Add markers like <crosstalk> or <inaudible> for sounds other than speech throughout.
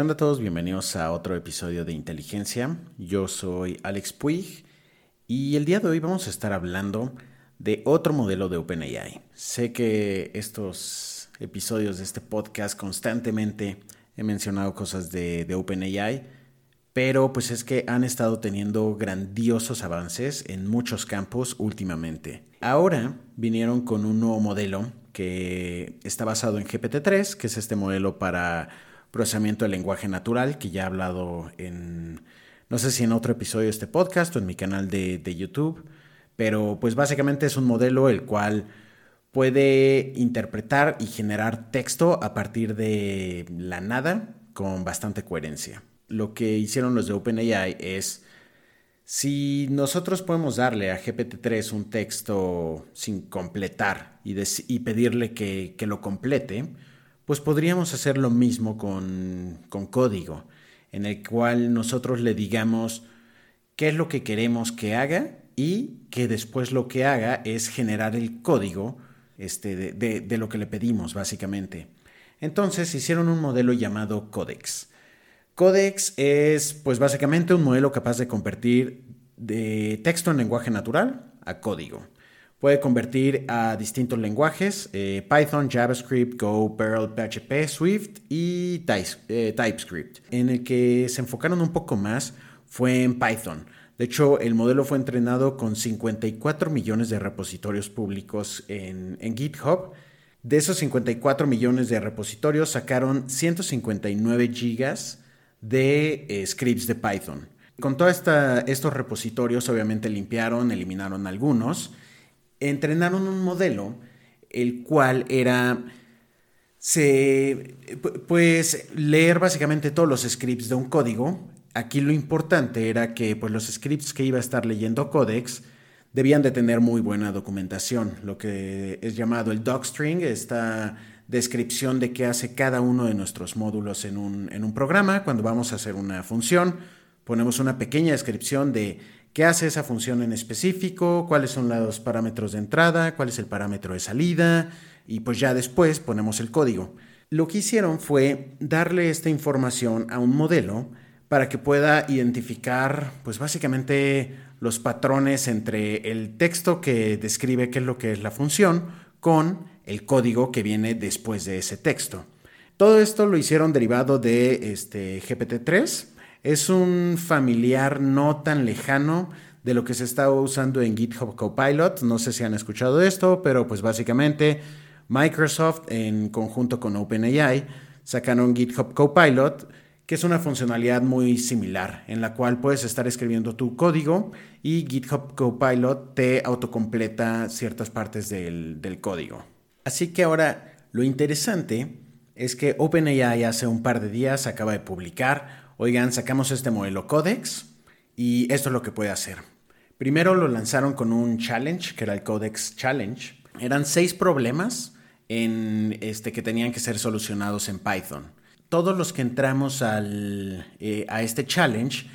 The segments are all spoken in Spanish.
¿Qué onda a todos? Bienvenidos a otro episodio de Inteligencia. Yo soy Alex Puig y el día de hoy vamos a estar hablando de otro modelo de OpenAI. Sé que estos episodios de este podcast constantemente he mencionado cosas de, de OpenAI, pero pues es que han estado teniendo grandiosos avances en muchos campos últimamente. Ahora vinieron con un nuevo modelo que está basado en GPT-3, que es este modelo para procesamiento del lenguaje natural, que ya he hablado en, no sé si en otro episodio de este podcast o en mi canal de, de YouTube, pero pues básicamente es un modelo el cual puede interpretar y generar texto a partir de la nada con bastante coherencia. Lo que hicieron los de OpenAI es, si nosotros podemos darle a GPT-3 un texto sin completar y, y pedirle que, que lo complete, pues podríamos hacer lo mismo con, código, en el cual nosotros le digamos qué es lo que queremos que haga y que después lo que haga es generar el código este, de, de, lo que le pedimos, básicamente. Entonces hicieron un modelo llamado Codex. Codex es, pues básicamente, un modelo capaz de convertir de texto en lenguaje natural a código. Puede convertir a distintos lenguajes, eh, Python, JavaScript, Go, Perl, PHP, Swift y eh, TypeScript. En el que se enfocaron un poco más fue en Python. De hecho, el modelo fue entrenado con 54 millones de repositorios públicos en, GitHub. De esos 54 millones de repositorios sacaron 159 gigas de eh, scripts de Python. Con todos estos repositorios obviamente limpiaron, eliminaron algunos entrenaron un modelo el cual era se, pues leer básicamente todos los scripts de un código. Aquí lo importante era que pues, los scripts que iba a estar leyendo Codex debían de tener muy buena documentación, lo que es llamado el docstring, esta descripción de qué hace cada uno de nuestros módulos en un, en un programa. Cuando vamos a hacer una función, ponemos una pequeña descripción de qué hace esa función en específico, cuáles son los parámetros de entrada, cuál es el parámetro de salida y pues ya después ponemos el código. Lo que hicieron fue darle esta información a un modelo para que pueda identificar pues básicamente los patrones entre el texto que describe qué es lo que es la función con el código que viene después de ese texto. Todo esto lo hicieron derivado de este GPT-3 es un familiar no tan lejano de lo que se está usando en GitHub Copilot. No sé si han escuchado esto, pero pues básicamente Microsoft en conjunto con OpenAI sacaron GitHub Copilot, que es una funcionalidad muy similar, en la cual puedes estar escribiendo tu código y GitHub Copilot te autocompleta ciertas partes del, del código. Así que ahora lo interesante es que OpenAI hace un par de días acaba de publicar oigan, sacamos este modelo Codex y esto es lo que puede hacer. Primero lo lanzaron con un challenge, que era el Codex Challenge. Eran seis problemas en este, que tenían que ser solucionados en Python. Todos los que entramos eh, a este challenge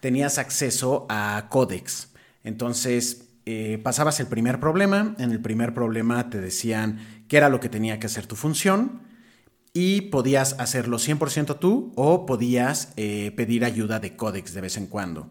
tenías acceso a Codex. Entonces, eh, pasabas el primer problema. En el primer problema te decían qué era lo que tenía que hacer tu función y podías hacerlo 100% tú o podías eh, pedir ayuda de Codex de vez en cuando.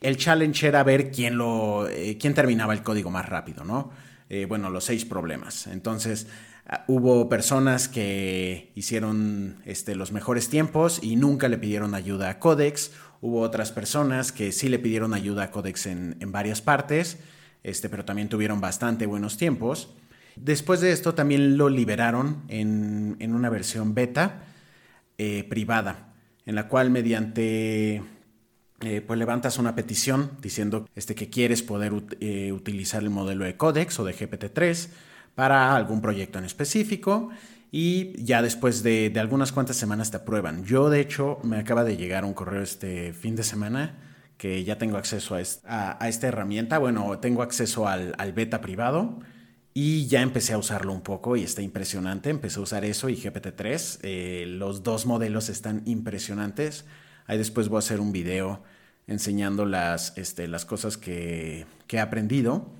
El challenge era ver quién, lo, eh, quién terminaba el código más rápido, ¿no? Eh, bueno, los seis problemas. Entonces, ah, hubo personas que hicieron este, los mejores tiempos y nunca le pidieron ayuda a Codex. Hubo otras personas que sí le pidieron ayuda a Codex en, en varias partes, este, pero también tuvieron bastante buenos tiempos. Después de esto también lo liberaron en, una versión beta eh, privada, en la cual mediante eh, pues levantas una petición diciendo este, que quieres poder eh, utilizar el modelo de Codex o de GPT-3 para algún proyecto en específico y ya después de, algunas cuantas semanas te aprueban. Yo de hecho me acaba de llegar un correo este fin de semana que ya tengo acceso a, esta, herramienta, bueno, tengo acceso al beta privado y ya empecé a usarlo un poco y está impresionante. Empecé a usar eso y GPT-3. Eh, los dos modelos están impresionantes. Ahí después voy a hacer un video enseñando las, este, las cosas que, he aprendido.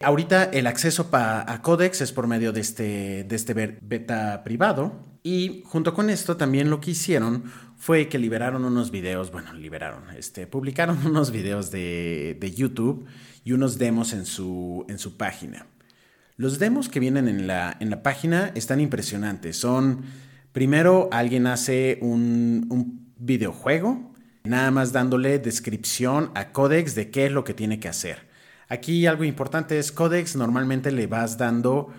Ahorita el acceso a Codex es por medio de este, de este beta privado. Y junto con esto también lo que hicieron fue que liberaron unos videos, bueno, liberaron, este, publicaron <laughs> unos videos de, de YouTube y unos demos en su, en su página. Los demos que vienen en la, en la página están impresionantes. Son, primero, alguien hace un, un videojuego, nada más dándole descripción a Codex de qué es lo que tiene que hacer. Aquí algo importante es Codex, normalmente le vas dando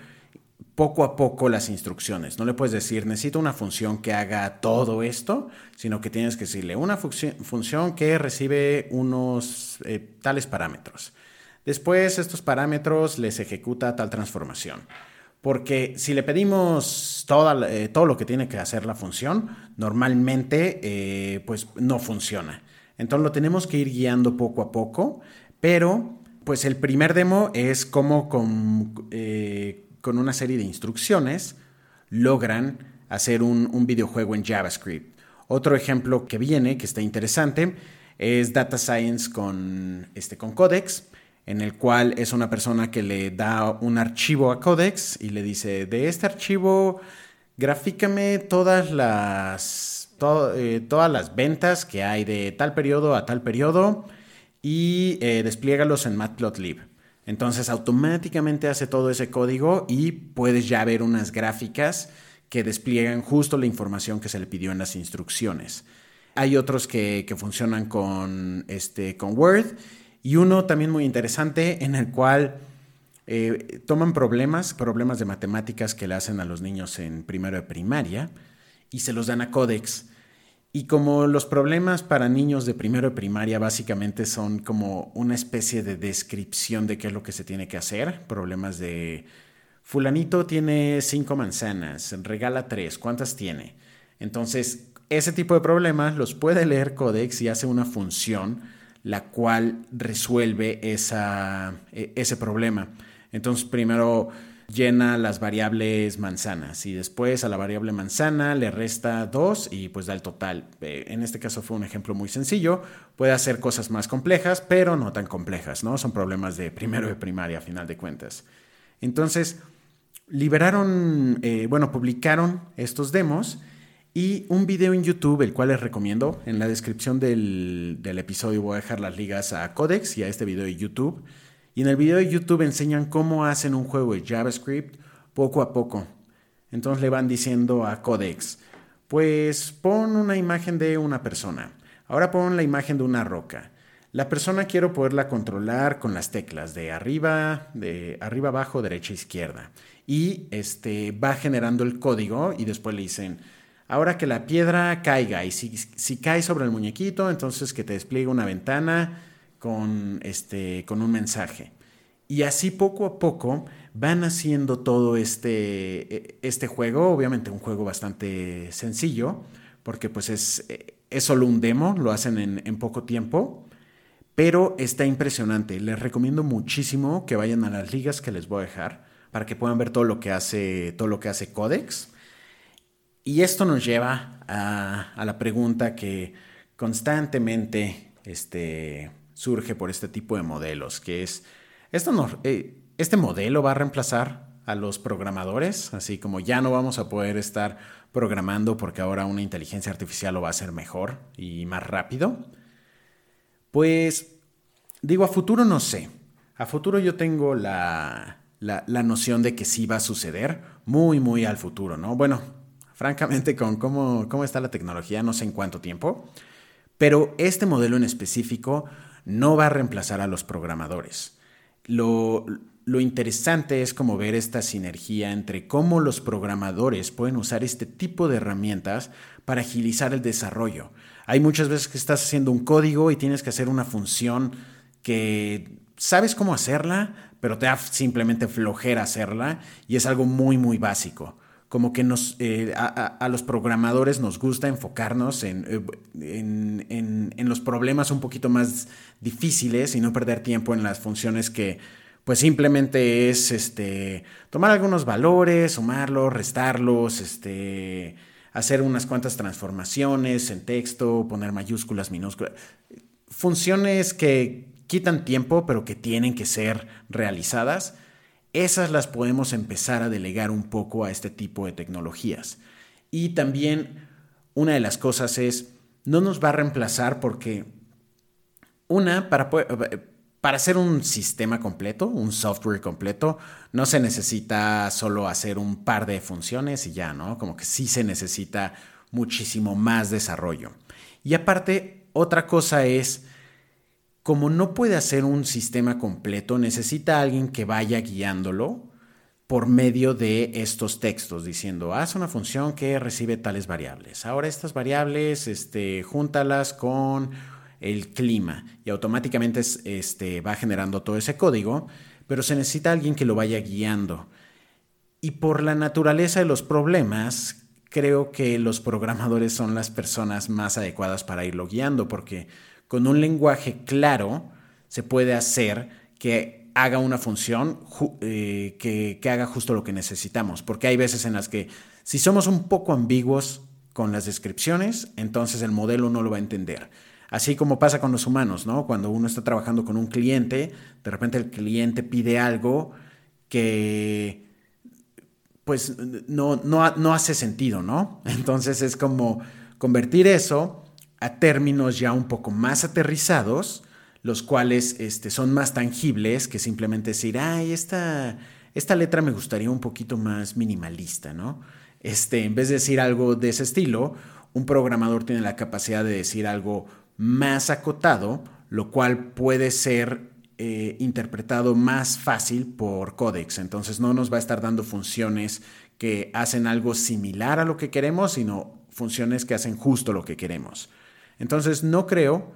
poco a poco las instrucciones. No le puedes decir, necesito una función que haga todo esto, sino que tienes que decirle una función que recibe unos eh, tales parámetros. Después estos parámetros les ejecuta tal transformación. Porque si le pedimos eh, todo lo que tiene que hacer la función, normalmente eh, pues no funciona. Entonces lo tenemos que ir guiando poco a poco, pero pues el primer demo es como con, eh, con una serie de instrucciones logran hacer un, un, videojuego en JavaScript. Otro ejemplo que viene, que está interesante, es Data Science con, este, con Codex en el cual es una persona que le da un archivo a Codex y le dice, de este archivo, grafícame todas las, eh, todas las ventas que hay de tal periodo a tal periodo y eh, despliegalos en Matplotlib. Entonces automáticamente hace todo ese código y puedes ya ver unas gráficas que despliegan justo la información que se le pidió en las instrucciones. Hay otros que, que funcionan con, este, con Word y uno también muy interesante en el cual eh, toman problemas, problemas de matemáticas que le hacen a los niños en primero de primaria y se los dan a Codex. Y como los problemas para niños de primero de primaria básicamente son como una especie de descripción de qué es lo que se tiene que hacer, problemas de fulanito tiene cinco manzanas, regala tres, ¿cuántas tiene? Entonces, ese tipo de problemas los puede leer Codex y hace una función la cual resuelve esa, e, ese problema. Entonces, primero llena las variables manzanas y después a la variable manzana le resta 2 y pues da el total. Eh, en este caso fue un ejemplo muy sencillo. Puede hacer cosas más complejas, pero no tan complejas, ¿no? Son problemas de primero de primaria a final de cuentas. Entonces, liberaron, eh, bueno, publicaron estos demos y un video en YouTube, el cual les recomiendo. En la descripción del, episodio voy a dejar las ligas a Codex y a este video de YouTube. Y en el video de YouTube enseñan cómo hacen un juego de JavaScript poco a poco. Entonces le van diciendo a Codex, pues pon una imagen de una persona. Ahora pon la imagen de una roca. La persona quiero poderla controlar con las teclas de arriba, de arriba, abajo, derecha, izquierda. Y este va generando el código y después le dicen, Ahora que la piedra caiga y si, cae sobre el muñequito, entonces que te despliegue una ventana con, este, con un mensaje. Y así poco a poco van haciendo todo este, e, este juego, obviamente un juego bastante sencillo, porque pues es, es solo un demo, lo hacen en, en poco tiempo, pero está impresionante. Les recomiendo muchísimo que vayan a las ligas que les voy a dejar para que puedan ver todo lo que hace, todo lo que hace Codex. Y esto nos lleva a, la pregunta que constantemente este, surge por este tipo de modelos, que es, ¿esto eh, ¿este modelo va a reemplazar a los programadores? Así como ya no vamos a poder estar programando porque ahora una inteligencia artificial lo va a hacer mejor y más rápido. Pues digo, a futuro no sé. A futuro yo tengo la, la noción de que sí va a suceder muy, muy al futuro, ¿no? Bueno, francamente, con cómo, cómo está la tecnología, no sé en cuánto tiempo, pero este modelo en específico no va a reemplazar a los programadores. Lo, lo interesante es como ver esta sinergia entre cómo los programadores pueden usar este tipo de herramientas para agilizar el desarrollo. Hay muchas veces que estás haciendo un código y tienes que hacer una función que sabes cómo hacerla, pero te da simplemente flojera hacerla y es algo muy, muy básico como que nos, eh, a, los programadores nos gusta enfocarnos eh, en, en, los problemas un poquito más difíciles y no perder tiempo en las funciones que pues simplemente es este, tomar algunos valores, sumarlos, restarlos, este, hacer unas cuantas transformaciones en texto, poner mayúsculas, minúsculas. Funciones que quitan tiempo pero que tienen que ser realizadas esas las podemos empezar a delegar un poco a este tipo de tecnologías. Y también una de las cosas es, no nos va a reemplazar porque una, para, para hacer un sistema completo, un software completo, no se necesita solo hacer un par de funciones y ya, ¿no? Como que sí se necesita muchísimo más desarrollo. Y aparte, otra cosa es, como no puede hacer un sistema completo, necesita alguien que vaya guiándolo por medio de estos textos, diciendo, haz una función que recibe tales variables. Ahora estas variables, este, júntalas con el clima y automáticamente este, va generando todo ese código, pero se necesita alguien que lo vaya guiando. Y por la naturaleza de los problemas, creo que los programadores son las personas más adecuadas para irlo guiando, porque con un lenguaje claro se puede hacer que haga una función eh, que, que haga justo lo que necesitamos, porque hay veces en las que si somos un poco ambiguos con las descripciones, entonces el modelo no lo va a entender. Así como pasa con los humanos, ¿no? Cuando uno está trabajando con un cliente, de repente el cliente pide algo que pues no, no, hace sentido, ¿no? <laughs> Entonces es como convertir eso a términos ya un poco más aterrizados, los cuales este, son más tangibles que simplemente decir, ay, esta, esta letra me gustaría un poquito más minimalista, ¿no? Este, en vez de decir algo de ese estilo, un programador tiene la capacidad de decir algo más acotado, lo cual puede ser eh, interpretado más fácil por Codex. Entonces no nos va a estar dando funciones que hacen algo similar a lo que queremos, sino funciones que hacen justo lo que queremos. Entonces no creo,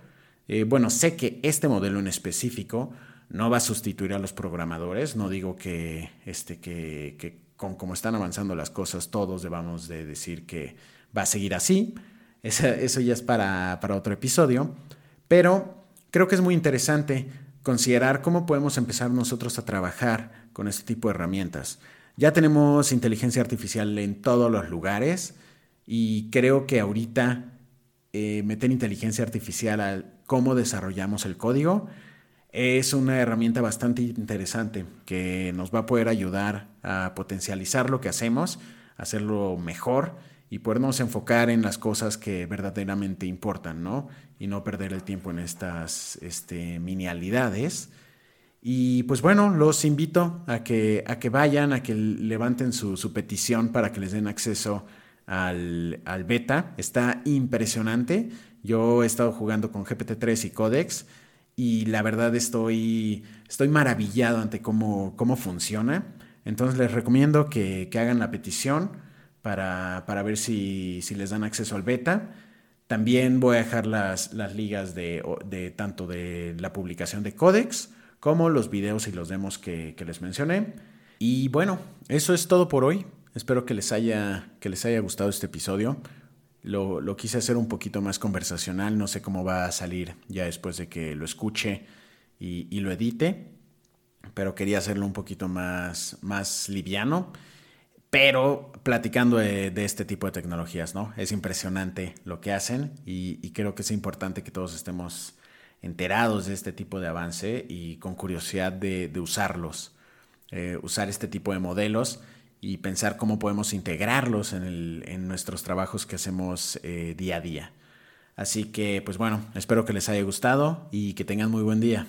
eh, bueno, sé que este modelo en específico no va a sustituir a los programadores, no digo que, este, que, con cómo están avanzando las cosas todos debamos de decir que va a seguir así, eso, ya es para, otro episodio. Pero creo que es muy interesante considerar cómo podemos empezar nosotros a trabajar con este tipo de herramientas. Ya tenemos inteligencia artificial en todos los lugares y creo que ahorita eh, meter inteligencia artificial a cómo desarrollamos el código es una herramienta bastante interesante que nos va a poder ayudar a potencializar lo que hacemos, hacerlo mejor y podernos enfocar en las cosas que verdaderamente importan, ¿no? Y no perder el tiempo en estas este, minialidades. Y pues bueno, los invito a que, a que vayan, a que levanten su, su petición para que les den acceso al, al, beta. Está impresionante. Yo he estado jugando con GPT-3 y Codex y la verdad estoy, estoy maravillado ante cómo, cómo funciona. Entonces les recomiendo que, que hagan la petición para, ver si, les dan acceso al beta. También voy a dejar las, las ligas de, tanto de la publicación de Codex como los videos y los demos que, les mencioné. Y bueno, eso es todo por hoy. Espero que les haya, que les haya gustado este episodio. Lo, quise hacer un poquito más conversacional. No sé cómo va a salir ya después de que lo escuche y, y lo edite. Pero quería hacerlo un poquito más, más liviano pero platicando de, este tipo de tecnologías, ¿no? Es impresionante lo que hacen y, creo que es importante que todos estemos enterados de este tipo de avance y con curiosidad de, usarlos, eh, usar este tipo de modelos y pensar cómo podemos integrarlos en, nuestros trabajos que hacemos eh, día a día. Así que, pues bueno, espero que les haya gustado y que tengan muy buen día.